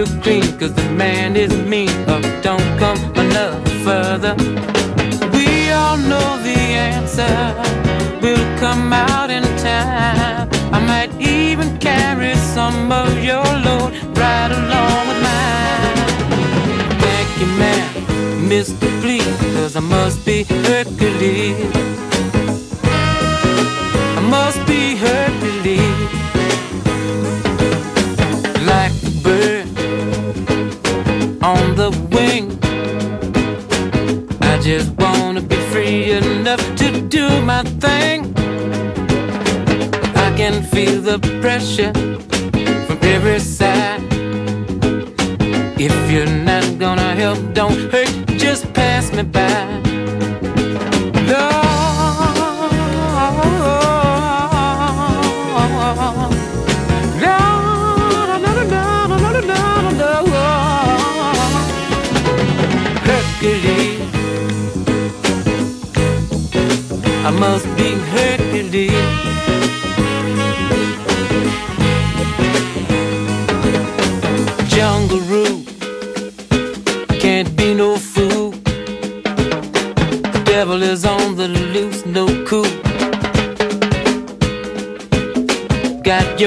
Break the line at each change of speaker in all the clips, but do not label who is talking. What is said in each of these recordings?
You're clean, cause the man is mean, or don't come another further. We all know the answer will come out in time. I might even carry some of your load right along with mine. Thank you, man, Mr. Please, cause I must be every side. If you're not gonna help, don't hurt, just pass me by. Hercules. I must be Hercules.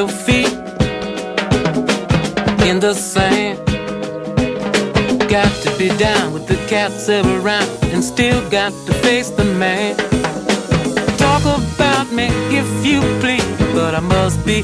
Your feet in the sand. Got to be down with the cats around and still got to face the man. Talk about me if you please, but I must be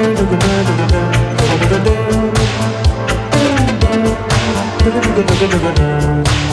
da da da da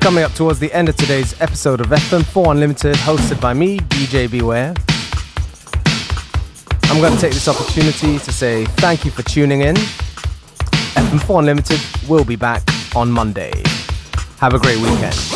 coming up towards the end of today's episode of FM4 Unlimited, hosted by me, DJ Beware. I'm going to take this opportunity to say thank you for tuning in. FM4 Unlimited will be back on Monday. Have a great weekend.